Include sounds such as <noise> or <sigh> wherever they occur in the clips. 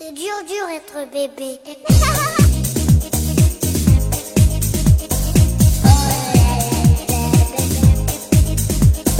C'est dur, dur être bébé.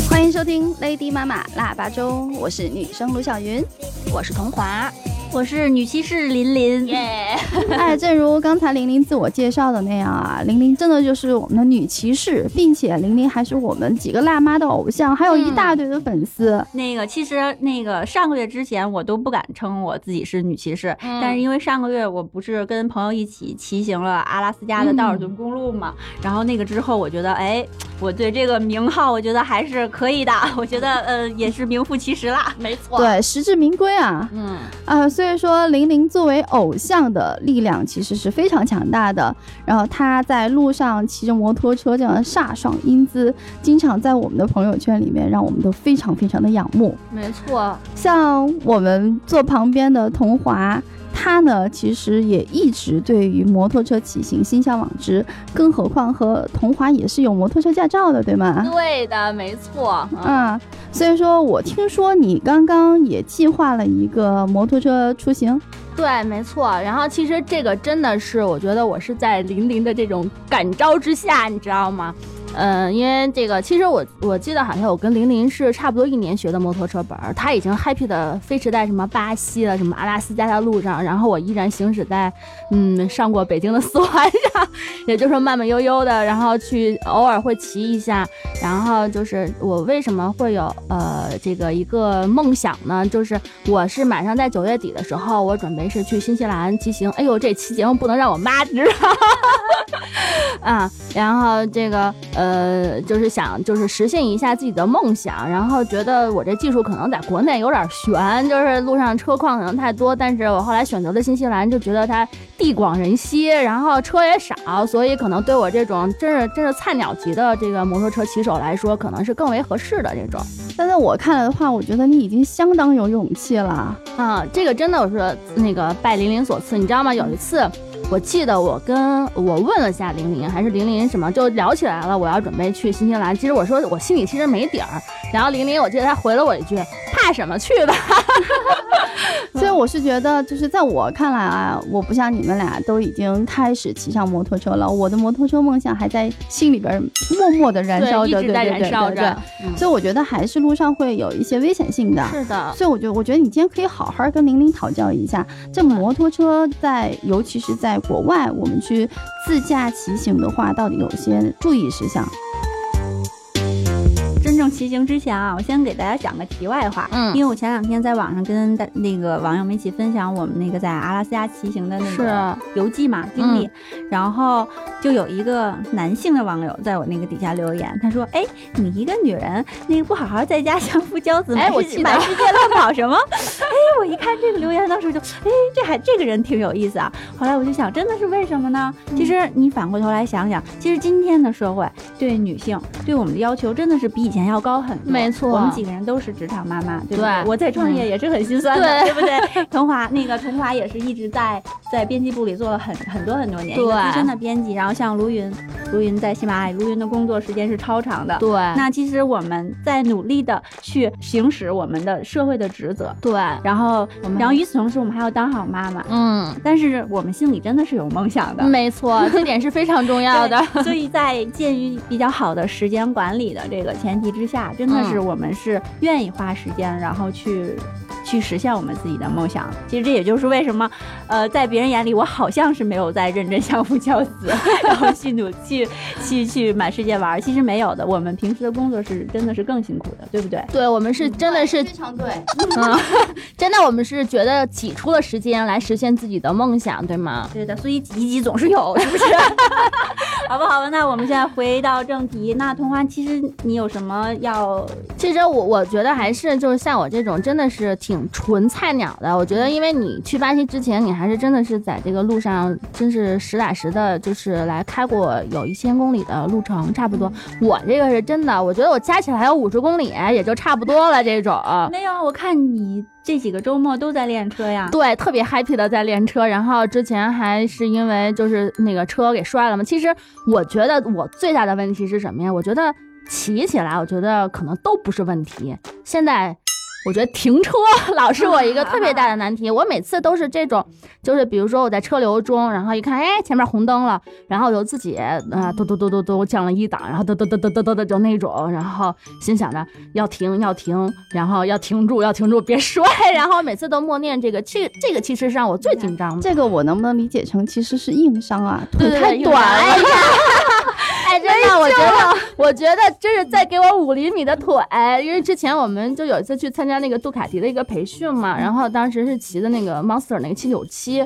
欢迎收听 Lady 妈妈腊八粥，我是女生卢小云。我是童华，我是女骑士琳琳。<laughs> 耶！哎，正如刚才玲玲自我介绍的那样啊，玲玲真的就是我们的女骑士，并且玲玲还是我们几个辣妈的偶像，还有一大堆的粉丝。那个其实那个上个月之前我都不敢称我自己是女骑士，但是因为上个月我不是跟朋友一起骑行了阿拉斯加的道尔顿公路嘛，然后那个之后我觉得，哎，我对这个名号我觉得还是可以的，我觉得呃也是名副其实啦。没错，对，实至名归啊。嗯啊，所以说玲玲作为偶像的力量其实是非常强大的。然后她在路上骑着摩托车这样飒爽英姿，经常在我们的朋友圈里面让我们都非常非常的仰慕。没错，像我们坐旁边的童华。他呢，其实也一直对于摩托车骑行心向往之，更何况和童华也是有摩托车驾照的，对吗？对的，没错。嗯，所以说我听说你刚刚也计划了一个摩托车出行。对，没错。然后其实这个真的是，我觉得我是在玲玲的这种感召之下，你知道吗？嗯，因为这个，其实我我记得好像我跟玲玲是差不多一年学的摩托车本儿，她已经 happy 的飞驰在什么巴西了，什么阿拉斯加的路上，然后我依然行驶在，嗯，上过北京的四环上，<laughs> 也就是说慢慢悠悠的，然后去偶尔会骑一下，然后就是我为什么会有呃这个一个梦想呢？就是我是马上在九月底的时候，我准备是去新西兰骑行，哎呦，这期节目不能让我妈知道，啊，<laughs> 然后这个。呃，就是想就是实现一下自己的梦想，然后觉得我这技术可能在国内有点悬，就是路上车况可能太多，但是我后来选择了新西兰，就觉得它地广人稀，然后车也少，所以可能对我这种真是真是菜鸟级的这个摩托车骑手来说，可能是更为合适的这种。但在我看来的话，我觉得你已经相当有勇气了啊！这个真的我是那个拜玲玲所赐，你知道吗？有一次。我记得我跟我问了下玲玲，还是玲玲什么就聊起来了。我要准备去新西兰，其实我说我心里其实没底儿。然后玲玲，我记得她回了我一句：“怕什么，去吧。<laughs> ”所以我是觉得，就是在我看来啊，我不像你们俩都已经开始骑上摩托车了，我的摩托车梦想还在心里边默默的燃烧着，对对对对对。所以我觉得还是路上会有一些危险性的。是的。所以我觉得，我觉得你今天可以好好跟玲玲讨教一下，这摩托车在，尤其是在。国外，我们去自驾骑行的话，到底有些注意事项？骑行之前啊，我先给大家讲个题外话。嗯，因为我前两天在网上跟大那个网友们一起分享我们那个在阿拉斯加骑行的那个游记嘛经历，然后就有一个男性的网友在我那个底下留言，他说：“哎，你一个女人，那个不好好在家相夫教子，哎，我去满世界乱跑什么？<laughs> 哎，我一看这个留言，当时就，哎，这还这个人挺有意思啊。后来我就想，真的是为什么呢？其实你反过头来想想，其实今天的社会对女性对我们的要求真的是比以前。要高很多，没错。我们几个人都是职场妈妈，对不对？我在创业也是很心酸的，对不对？<laughs> 童华，那个童华也是一直在在编辑部里做了很很多很多年，对，资深的编辑。然后像卢云，卢云在喜马拉雅，卢云的工作时间是超长的，对。那其实我们在努力的去行使我们的社会的职责，对。然后，然后与此同时，我们还要当好妈妈，嗯。但是我们心里真的是有梦想的，没错，<laughs> 这点是非常重要的。所以在鉴于比较好的时间管理的这个前提之下，真的是我们是愿意花时间，然后去去实现我们自己的梦想。其实这也就是为什么，呃，在别人眼里我好像是没有在认真相夫教子，<laughs> 然后去努去去去满世界玩。其实没有的，我们平时的工作是真的是更辛苦的，对不对？对，我们是真的是非常对，嗯，<laughs> 真的我们是觉得挤出了时间来实现自己的梦想，对吗？对的，所以挤一挤总是有，是不是？<laughs> 好吧好吧？那我们现在回到正题。那童话，其实你有什么要？其实我我觉得还是就是像我这种真的是挺纯菜鸟的。我觉得，因为你去巴西之前，你还是真的是在这个路上，真是实打实的，就是来开过有一千公里的路程，差不多。我这个是真的，我觉得我加起来有五十公里，也就差不多了。这种没有，我看你。这几个周末都在练车呀？对，特别 happy 的在练车。然后之前还是因为就是那个车给摔了嘛。其实我觉得我最大的问题是什么呀？我觉得骑起来，我觉得可能都不是问题。现在我觉得停车老是我一个特别大的难题。我每次都是这种，就是比如说我在车流中，然后一看，哎，前面红灯了，然后我就自己啊，嘟嘟嘟嘟嘟降了一档，然后嘟嘟嘟嘟嘟嘟的就那种，然后心想着要停要停，然后要停住要停住，别摔，然后每次都默念这个，这 <laughs> 这个其实是让我最紧张的。这个我能不能理解成其实是硬伤啊？腿太短了。<laughs> 哎，真的，我觉得，我觉得这是在给我五厘米的腿，因为之前我们就有一次去参加那个杜卡迪的一个培训嘛，然后当时是骑的那个 Monster 那个七九七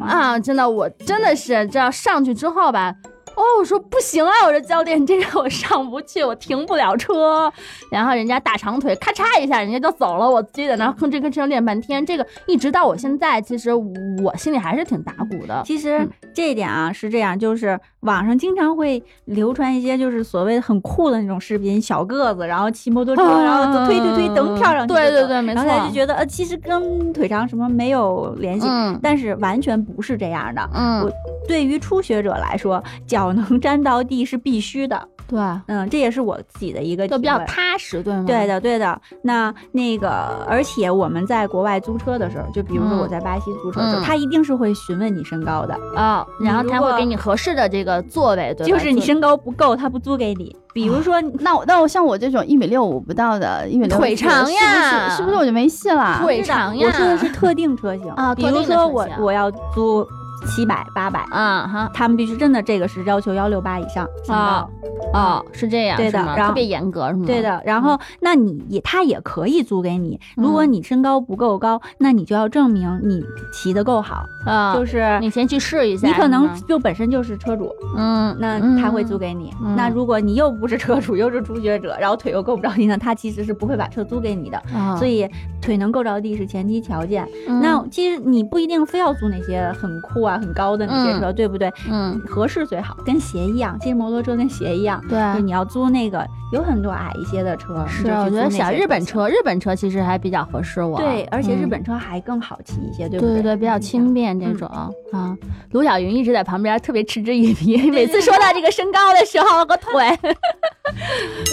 啊，真的，我真的是这样上去之后吧。哦，我说不行啊！我说教练，这个我上不去，我停不了车。然后人家大长腿，咔嚓一下，人家就走了。我自己在那吭哧吭哧练半天，这个一直到我现在，其实我心里还是挺打鼓的。其实这一点啊是这样，就是网上经常会流传一些就是所谓很酷的那种视频，小个子，然后骑摩托车，然后就推推推，蹬跳上去。对对对，没错。然后他就觉得呃，其实跟腿长什么没有联系，但是完全不是这样的。嗯，我对于初学者来说，脚。能沾到地是必须的，<laughs> 对，嗯，这也是我自己的一个，就比较踏实，对吗？对的，对的。那那个，而且我们在国外租车的时候，就比如说我在巴西租车的时候，他一定是会询问你身高的啊，然后他会给你合适的这个座位，对就是你身高不够，他不租给你。比如说，那我那我像我这种一米六五不到的，一米六腿长呀，是不是我就没戏了？腿长呀，我说的是特定车型啊，比如说我我要租。七百八百啊哈，他们必须真的这个是要求幺六八以上啊哦，是这样，对的，然后特别严格是吗？对的，然后那你也他也可以租给你，如果你身高不够高，那你就要证明你骑的够好啊，就是你先去试一下，你可能就本身就是车主，嗯，那他会租给你。那如果你又不是车主，又是初学者，然后腿又够不着地，呢他其实是不会把车租给你的。所以腿能够着地是前提条件。那其实你不一定非要租那些很酷啊。很高的那些车，对不对？嗯，合适最好，跟鞋一样。其实摩托车跟鞋一样，对，你要租那个有很多矮一些的车。是，我觉得小日本车，日本车其实还比较合适我。对，而且日本车还更好骑一些，对不对？对对，比较轻便这种啊。卢晓云一直在旁边特别嗤之以鼻，每次说到这个身高的时候我腿，<laughs>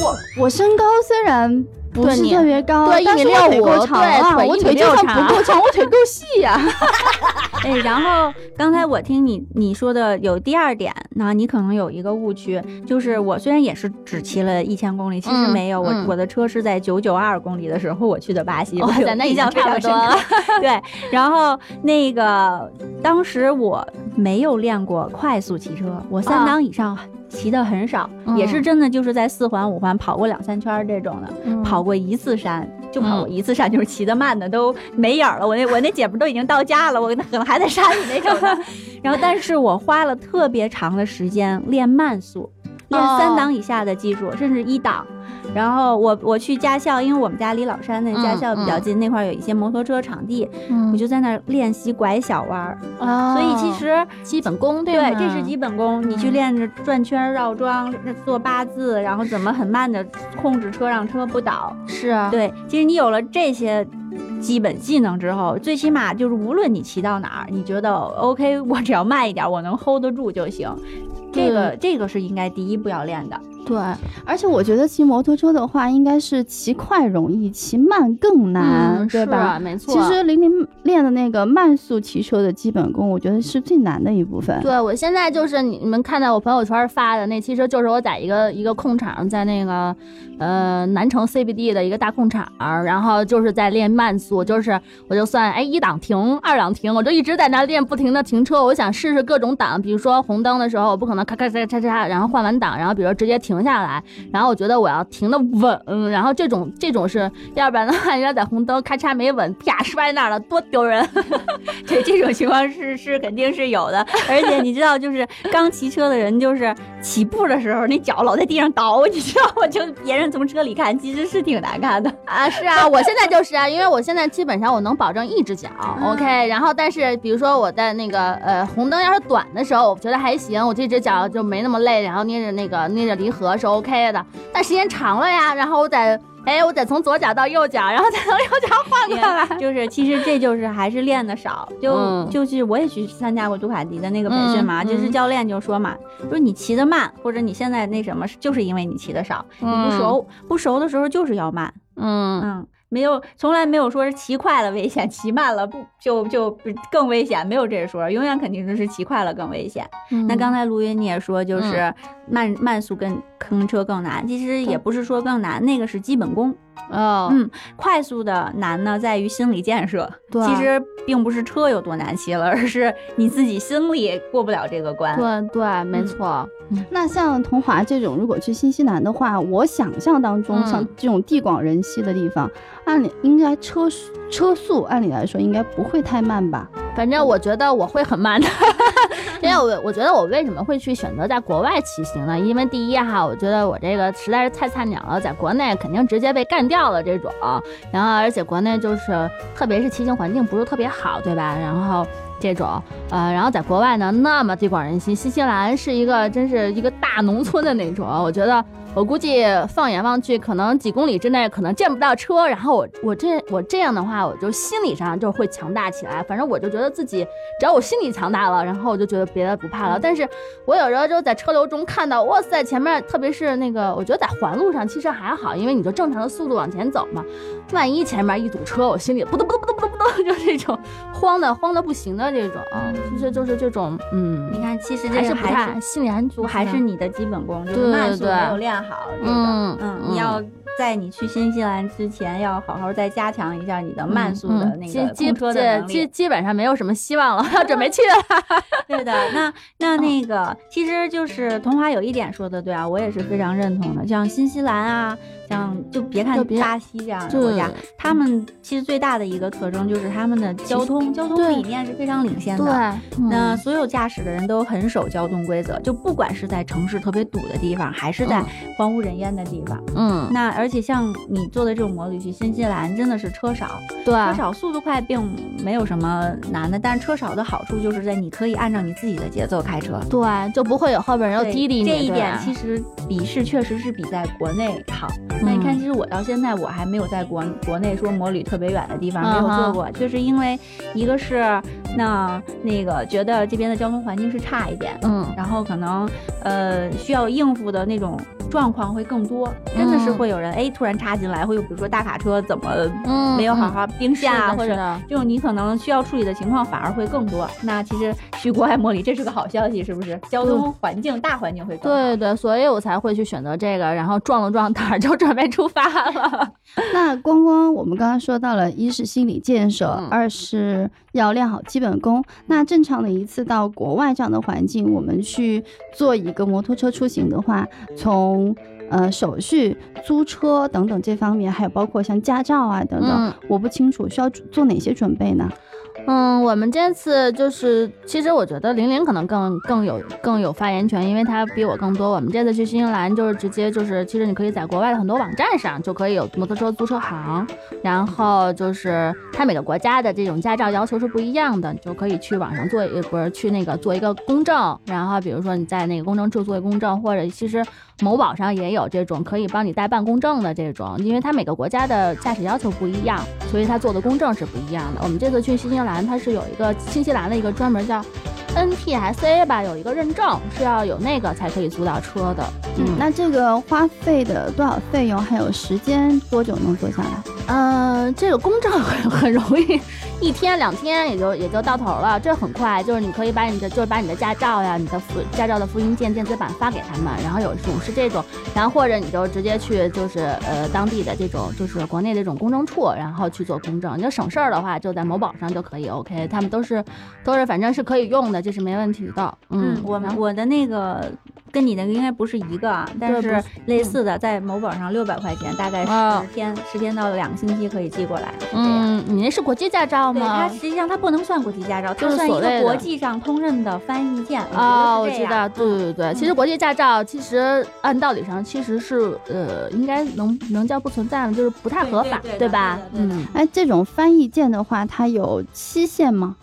我我身高虽然。不是特别高，对，一米六五，对，我腿就算不够长，我腿够细呀。<laughs> 哎，然后刚才我听你你说的有第二点，那你可能有一个误区，就是我虽然也是只骑了一千公里，其实没有，我我的车是在九九二公里的时候我去的巴西，哇塞，那已经差不多了。<laughs> 对，然后那个当时我没有练过快速骑车，我三档以上。骑的很少，也是真的就是在四环五环跑过两三圈这种的，跑过一次山就跑过一次山，就是骑的慢的都没影了。我那我那姐们都已经到家了，我可能还在山里那种的。<laughs> 然后，但是我花了特别长的时间练慢速，练三档以下的技术，甚至一档。然后我我去驾校，因为我们家离老山那驾校比较近，那块有一些摩托车场地，我就在那儿练习拐小弯儿。所以其实基本功对对，这是基本功。你去练着转圈绕桩，做八字，然后怎么很慢的控制车，让车不倒。是啊，对，其实你有了这些基本技能之后，最起码就是无论你骑到哪儿，你觉得 OK，我只要慢一点，我能 hold 得住就行。这个这个是应该第一步要练的。对，而且我觉得骑摩托车的话，应该是骑快容易，骑慢更难，对吧？没错。其实玲玲练的那个慢速骑车的基本功，我觉得是最难的一部分。对，我现在就是你们看到我朋友圈发的那，其实就是我在一个一个空场，在那个呃南城 CBD 的一个大空场，然后就是在练慢速，就是我就算哎一档停，二档停，我就一直在那练，不停的停车。我想试试各种档，比如说红灯的时候，我不可能咔咔嚓嚓嚓，然后换完档，然后比如说直接停。停下来，然后我觉得我要停的稳，然后这种这种是，要不然的话，<laughs> 要在红灯咔嚓没稳，啪摔那儿了，多丢人。<laughs> 对，这种情况是是肯定是有的，而且你知道，就是刚骑车的人，就是起步的时候，那脚老在地上倒，你知道吗？<laughs> 就别人从车里看，其实是挺难看的啊。是啊，我现在就是啊，因为我现在基本上我能保证一只脚，OK。然后，但是比如说我在那个呃红灯要是短的时候，我觉得还行，我这只脚就没那么累，然后捏着那个捏着离合。是 OK 的，但时间长了呀，然后我得，哎，我得从左脚到右脚，然后再从右脚换过来，就是其实这就是还是练的少，就就是我也去参加过杜卡迪的那个培训嘛，就是教练就说嘛，说你骑的慢，或者你现在那什么，就是因为你骑的少，你不熟，不熟的时候就是要慢，嗯嗯。没有从来没有说是骑快了危险，骑慢了不就就更危险，没有这说，永远肯定就是骑快了更危险。嗯那刚才卢云你也说，就是慢、慢速跟坑车更难，其实也不是说更难，那个是基本功。哦，嗯，快速的难呢在于心理建设，对其实并不是车有多难骑了，而是你自己心里过不了这个关。对对，没错。那像桐华这种，如果去新西兰的话，我想象当中，嗯像这种地广人稀的地方，按理应该车车速按理来说应该不会太慢吧？反正我觉得我会很慢的，我觉得我为什么会去选择在国外骑行呢？因为第一哈，我觉得我这个实在是太菜鸟了，在国内肯定直接被干掉了这种，然后而且国内就是特别是骑行环境不是特别好，对吧？然后。这种，呃，然后在国外呢，那么地广人稀，新西兰是一个真是一个大农村的那种，我觉得我估计放眼望去，可能几公里之内可能见不到车。然后我我这我这样的话，我就心理上就会强大起来。反正我就觉得自己只要我心理强大了，然后我就觉得别的不怕了。但是我有时候就在车流中看到，哇塞，前面特别是那个，我觉得在环路上其实还好，因为你就正常的速度往前走嘛。万一前面一堵车，我心里扑通扑通扑通扑通扑通，<laughs> 就这种慌的慌的不行的这种，其实就是这种，嗯，你看，其实这还是还是太心理安全，还是你的基本功，就是慢速没有练好。这个，嗯嗯，嗯。你要在你去新西兰之前，要好好再加强一下你的慢速的嗯那个基基控车的能力。基基本上没有什么希望了，要 <laughs> 准备去了。<laughs> 对的，那那那个，其实就是童华有一点说的对啊，我也是非常认同的。像新西兰啊，像就别看巴西这样的国家，他们其实最大的一个特征就是他们的交通交通理念是非常领先的。对，那所有驾驶的人都很守交通规则，就不管是在城市特别堵的地方，还是在嗯荒无人烟的地方。嗯，那而且像你做的这种摩旅去新西兰，真的是车少，对，车少速度快并没有什么难的，但是车少的好处就是在你可以按照你自己的节奏开车。对，就不会有后边人又对滴滴你。这一点其实比是确实是比在国内好。那你看，嗯其实我到现在我还没有在国国内说摩旅特别远的地方没有做过，就是因为一个是那那个觉得这边的交通环境是差一点，嗯，然后可能呃需要应付的那种状况会更多，真的是嗯会有人哎突然插进来，会有比如说大卡车怎么嗯没有好好并线啊，或者这种你可能需要处理的情况反而会更多。那其实去国外模拟这是个好消息，是不是？交通环境大环境会更好。对对，所以我才会去选择这个，然后壮了壮胆儿就准备出发了。<laughs> 那光光，我们刚刚说到了，一是心理建设，嗯二是要练好基本功。那正常的一次到国外这样的环境，我们去做一个摩托车出行的话，从呃手续、租车等等这方面，还有包括像驾照啊等等，嗯我不清楚需要做哪些准备呢？嗯，我们这次就是，其实我觉得玲玲可能更更有更有发言权，因为她比我更多。我们这次去新西兰就是直接就是，其实你可以在国外的很多网站上就可以有摩托车租车行，然后就是它每个国家的这种驾照要求是不一样的，你就可以去网上做一不是去那个做一个公证，然后比如说你在那个公证处做一个公证，或者其实某宝上也有这种可以帮你代办公证的这种，因为它每个国家的驾驶要求不一样，所以它做的公证是不一样的。我们这次去新西兰，它是有一个新西兰的一个专门叫 NTSA 吧，有一个认证是要有那个才可以租到车的。嗯，那这个花费的多少费用，还有时间多久能做下来？嗯、这个公证很很容易，一天两天也就也就到头了，这很快。就是你可以把你的就是把你的驾照呀、你的复驾照的复印件、电子版发给他们，然后有种是这种，然后或者你就直接去就是呃当地的这种就是国内的这种公证处，然后去做公证。你就省事儿的话，就在某宝上就可以 OK，他们都是都是反正是可以用的，这是没问题的。嗯，我们我的那个跟你那个应该不是一个啊，但是类似的，在某宝上六百块钱，大概啊十天，十天到两个星期可以寄过来。嗯，你那是国际驾照吗，它？实际上它不能算国际驾照，它就算一个国际上通认的翻译件。哦，我知道，对对对，其实国际驾照其实按道理上其实是呃，应该能能叫不存在吗？就是不太合法，对对对的吧？嗯，哎，这种翻译件的话，它有期限吗？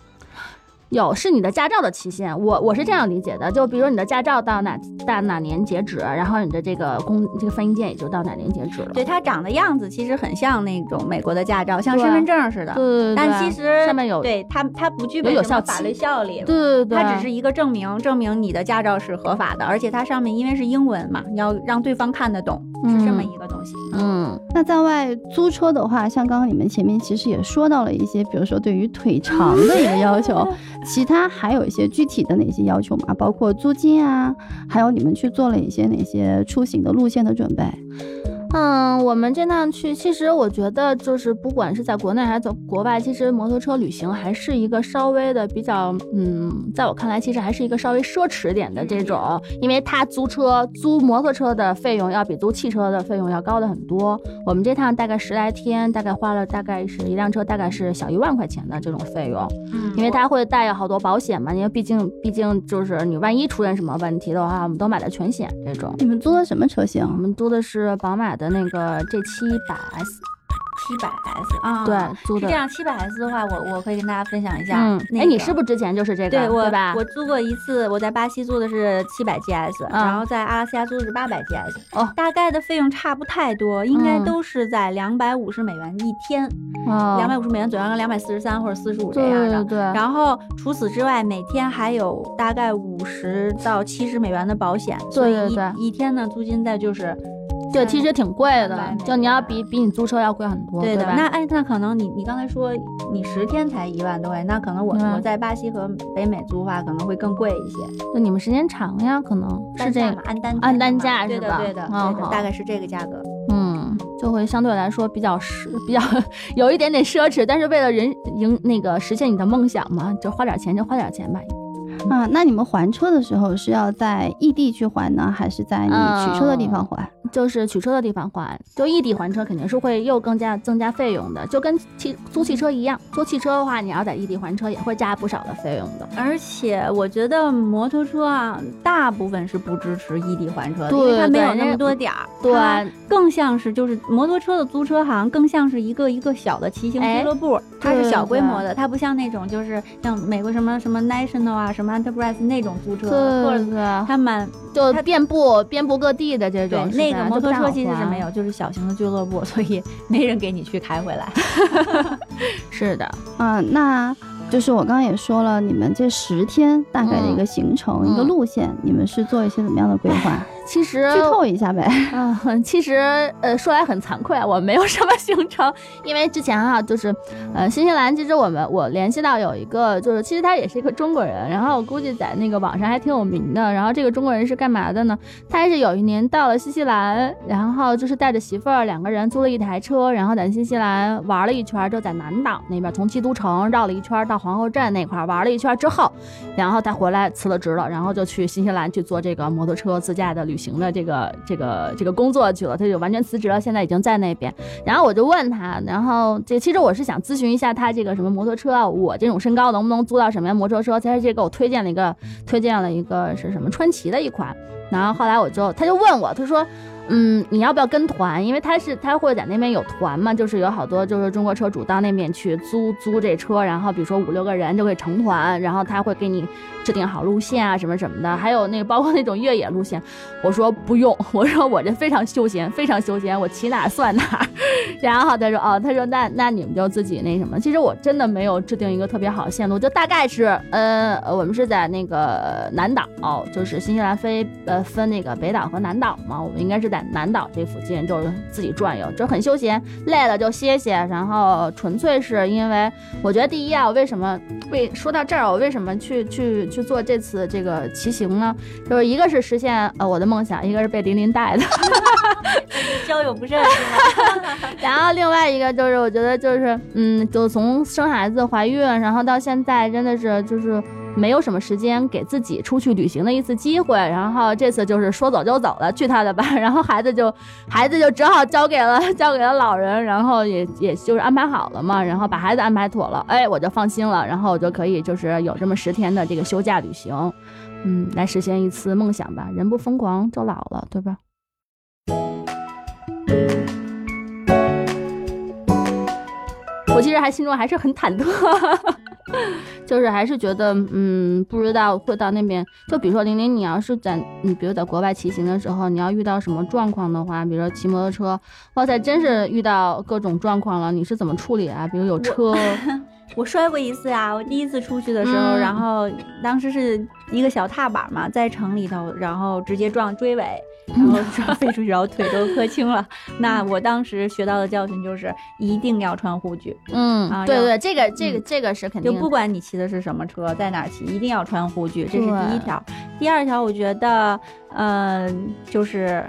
有是你的驾照的期限，我我是这样理解的，就比如你的驾照到哪到哪年截止，然后你的这个公这个翻译件也就到哪年截止了。对，它长的样子其实很像那种美国的驾照，像身份证似的。对对对，但其实上面有对它它不具备有有效法律效力。对对对，它只是一个证明，证明你的驾照是合法的，而且它上面因为是英文嘛，你要让对方看得懂，是这么一个东西。嗯那在外租车的话，像刚刚你们前面其实也说到了一些，比如说对于腿长的一个要求，<laughs> 其他还有一些具体的哪些要求吗？包括租金啊，还有你们去做了一些哪些出行的路线的准备？嗯，我们这趟去，其实我觉得就是不管是在国内还是在国外，其实摩托车旅行还是一个稍微的比较，嗯，在我看来，其实还是一个稍微奢侈点的这种，因为它租车租摩托车的费用要比租汽车的费用要高的很多。我们这趟大概十来天，大概花了大概是一辆车大概是小一万块钱的这种费用，嗯因为它会带有好多保险嘛，因为毕竟毕竟就是你万一出现什么问题的话，我们都买了全险这种。你们租的什么车型我？们租的是宝马的那个 G 七百 S，七百 S 啊，对，租的是这。样。七百 S 的话，我我可以跟大家分享一下。嗯，那哎，你个是不是之前就是这个？对我吧？我租过一次，我在巴西租的是七百 GS，、嗯然后在阿拉斯加租的是八百 GS，哦大概的费用差不太多，应该嗯都是在两百五十美元一天，哦两百五十美元左右，两百四十三或者四十五这样的。对对，然后除此之外，每天还有大概五十到七十美元的保险，所以一对对一天的租金在就是对，其实挺贵的，就你要比比你租车要贵很多，对的。吧？那哎，那可能你你刚才说你十天才一万多块，那可能我、嗯我在巴西和北美租的话可能会更贵一些。就你们时间长呀，可能是这个单价嘛，，按单按单价是吧的对的大概是这个价格。嗯，就会相对来说比较奢，比较 <laughs> 有一点点奢侈，但是为了人赢那个实现你的梦想嘛，就花点钱就花点钱吧。啊，那你们还车的时候是要在异地去还呢，还是在你取车的地方还？就是取车的地方还，就异地还车肯定是会又更加增加费用的，就跟汽租汽车一样，租汽车的话，你要在异地还车也会加不少的费用的。而且我觉得摩托车啊，大部分是不支持异地还车的，对因为它没有那么多点儿。对更像是就是摩托车的租车行，更像是一个一个小的骑行哎俱乐部，它是小规模的，它不像那种就是像美国什么什么 National 啊、什么 Enterprise 那种租车，或者对对，他们就遍布遍布各地的这种那个摩托车其实是没有，就是小型的俱乐部，<laughs> 所以没人给你去开回来。<laughs> 是的，嗯，那就是我刚刚也说了，你们这十天大概的一个行程、嗯一个路线，你们是做一些怎么样的规划？<laughs> 其实剧透一下呗。<laughs> 啊、其实呃，说来很惭愧啊，我没有什么 <laughs> 行程，因为之前啊，就是呃，新西兰其实我们我联系到有一个，就是其实他也是一个中国人，然后我估计在那个网上还挺有名的。然后这个中国人是干嘛的呢？他是有一年到了新西兰，然后就是带着媳妇儿两个人租了一台车，然后在新西兰玩了一圈，就在南岛那边，从基督城绕了一圈到皇后镇那块玩了一圈之后，然后他回来辞了职了，然后就去新西兰去做这个摩托车自驾的旅旅行的这个这个这个工作去了，他就完全辞职了，现在已经在那边。然后我就问他，然后这其实我是想咨询一下他这个什么摩托车，我这种身高能不能租到什么样摩托车？他这给我推荐了一个推荐了一个是什么川崎的一款，然后后来我就他就问我，他说。嗯，你要不要跟团？因为他是他会在那边有团嘛，就是有好多就是中国车主到那边去租租这车，然后比如说五六个人就会成团，然后他会给你制定好路线啊什么什么的，还有那个包括那种越野路线。我说不用，<laughs> 我说我这非常休闲，非常休闲，我骑哪算哪。<laughs> 然后他说哦，他说那那你们就自己那什么。其实我真的没有制定一个特别好的线路，就大概是呃我们是在那个南岛，就是新西兰飞呃分那个北岛和南岛嘛，我们应该是在南岛这附近，就是自己转悠，就很休闲，累了就歇歇，然后纯粹是因为我觉得第一啊，我为什么为说到这儿，我为什么去去去做这次这个骑行呢？就是一个是实现呃我的梦想，一个是被琳琳带的，<laughs> 交友不慎是吗？<laughs> 然后另外一个就是我觉得就是嗯，就从生孩子、怀孕，然后到现在真的是就是。没有什么时间给自己出去旅行的一次机会，然后这次就是说走就走了，去他的吧，<laughs> 然后孩子就孩子就只好交给了交给了老人，然后也也就是安排好了嘛，然后把孩子安排妥了，哎，我就放心了，然后我就可以就是有这么十天的这个休假旅行，嗯，来实现一次梦想吧。人不疯狂就老了，对吧？我其实还心中还是很忐忑。就是还是觉得，嗯，不知道会到那边。就比如说玲玲，你要是在，你比如在国外骑行的时候，你要遇到什么状况的话，比如说骑摩托车，哇塞，真是遇到各种状况了，你是怎么处理啊？比如有车，我摔过一次啊，我第一次出去的时候，嗯然后当时是一个小踏板嘛，在城里头，然后直接撞追尾，然后就飞出去，然后腿都磕青了。那我当时学到的教训就是一定要穿护具，嗯，啊对对，这个这个嗯这个是肯定的，就不管你骑的是什么车，在哪儿骑，一定要穿护具，这是第一条。第二条，我觉得，嗯、就是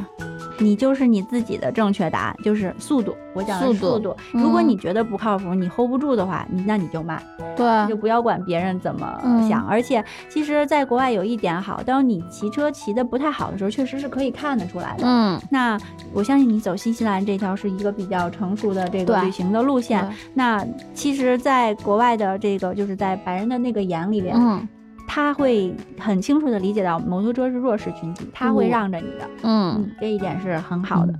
你就是你自己的正确答案，就是速度。我讲的度速度。如果嗯你觉得不靠谱，你 hold 不住的话，你那你就慢。对就不要管别人怎么嗯想。而且，其实，在国外有一点好，当你骑车骑的不太好的时候，确实是可以看得出来的。嗯，那我相信你走新西兰这条是一个比较成熟的这个旅行的路线。那其实，在国外的这个，就是在白人的那个眼里边，嗯他会很清楚的理解到摩托车是弱势群体，他会嗯让着你的。嗯，嗯，这一点是很好的。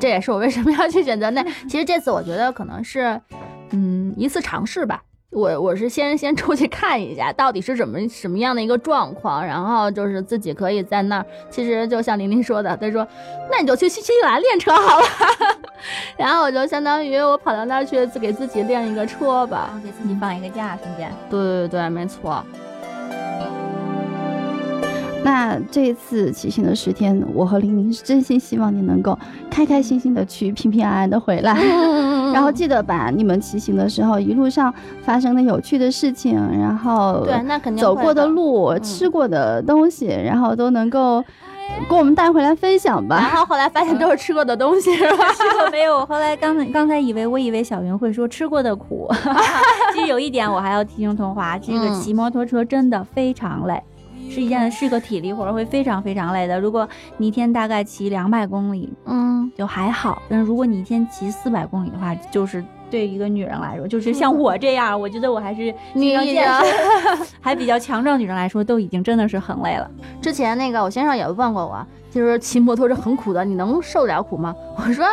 这也是我为什么要去选择那。其实这次我觉得可能是，嗯，一次尝试吧。我我是先先出去看一下到底是什么什么样的一个状况，然后就是自己可以在那儿。其实就像玲玲说的，她说那你就去新西兰练车好了。<laughs> 然后我就相当于我跑到那儿去给自己练一个车吧。给自己放一个假，顺便。对对对，没错。那这一次骑行的十天，我和玲玲是真心希望你能够开开心心的去，平平安安的回来。<laughs> 然后记得把你们骑行的时候一路上发生的有趣的事情，然后对，那肯定走过的的。路、嗯吃过的东西，然后都能够给我们带回来分享吧然。后后来发现都是吃过的东西，是吧？吃 <laughs> 过没有？我后来刚才刚才以为我以为小云会说吃过的苦，<laughs> 其实有一点我还要提醒童华，这个嗯骑摩托车真的非常累。是一件是个体力活儿，会非常非常累的。如果你一天大概骑两百公里嗯，就还好，但是如果你一天骑四百公里的话，就是对一个女人来说，就是像我这样，我觉得我还是你非常健身 <laughs> 还比较强壮女人来说，都已经真的是很累了。之前那个我先生也问过我，就是骑摩托是很苦的，你能受得了苦吗？我说，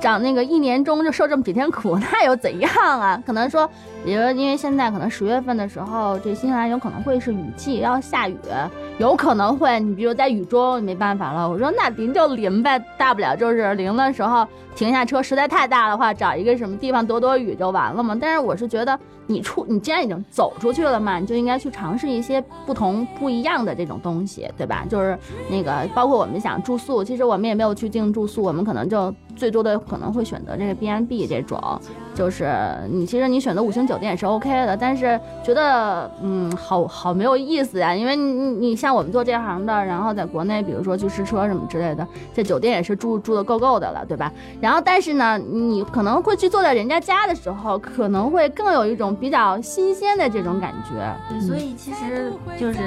长那个一年中就受这么几天苦，那又怎样啊？可能说，比如因为现在可能十月份的时候，这新西兰有可能会是雨季，要下雨，有可能会你比如在雨中你没办法了。我说那淋就淋呗，大不了就是淋的时候停下车，实在太大的话，找一个什么地方躲躲雨就完了嘛。但是我是觉得你出你既然已经走出去了嘛，你就应该去尝试一些不同不一样的这种东西，对吧？就是那个包括我们想住宿，其实我们也没有去订住宿，我们可能就最多的可能会选择这个 B N B 这种，就是你其实你选择五星酒酒店也是 OK 的，但是觉得嗯好好没有意思呀，因为你你你像我们做这行的，然后在国内比如说去试车什么之类的，在酒店也是住住的够够的了，对吧？然后但是呢，你可能会去坐在人家家的时候，可能会更有一种比较新鲜的这种感觉。所以其实就是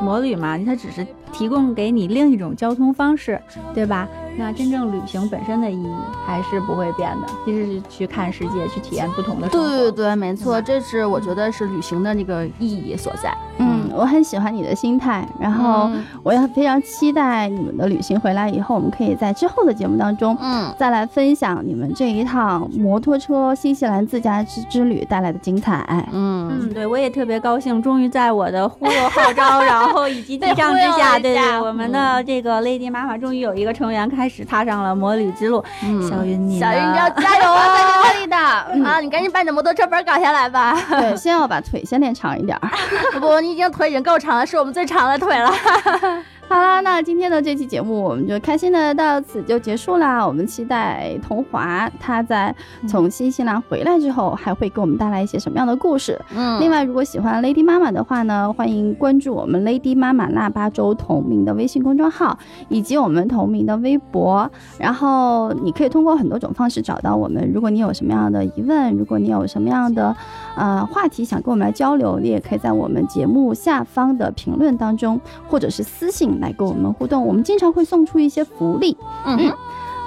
摩旅嘛，它只是提供给你另一种交通方式，对吧？那真正旅行本身的意义还是不会变的，其实是去看世界，去体验不同的生活。对对对，没错，这是我觉得是旅行的那个意义所在。嗯，我很喜欢你的心态，然后嗯我也非常期待你们的旅行回来以后，我们可以在之后的节目当中嗯，再来分享你们这一趟摩托车新西兰自驾之之旅带来的精彩。嗯嗯，对，我也特别高兴，终于在我的忽悠号召，然后以及 <laughs> 提倡之下，对对，我们的这个 Lady 妈妈终于有一个成员开始踏上了摩旅之路。嗯小云，你小云，你要加油啊，在你这里的 <laughs> 啊！你赶紧把你的摩托车本搞下来吧。对，先要把腿先练长一点儿。<laughs> 不，你已经腿已经够长了，是我们最长的腿了。<laughs> 好啦，那今天的这期节目我们就开心的到此就结束啦。我们期待童华他在从新西兰回来之后，还会给我们带来一些什么样的故事。嗯另外，如果喜欢 Lady 妈妈的话呢，欢迎关注我们 Lady 妈妈腊八粥同名的微信公众号，以及我们同名的微博。然后你可以通过很多种方式找到我们。如果你有什么样的疑问，如果你有什么样的呃话题想跟我们来交流，你也可以在我们节目下方的评论当中，或者是私信来跟我们互动。我们经常会送出一些福利。嗯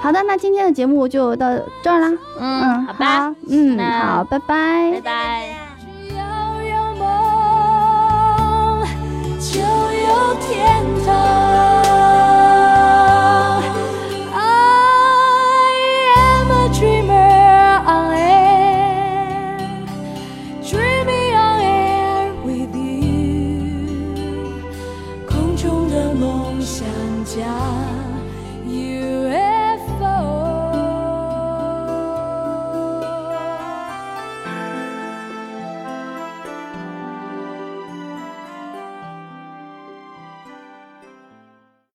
好的，那今天的节目就到这儿啦。嗯，好吧，好，嗯，好，拜拜拜拜。只要有梦，就有天堂。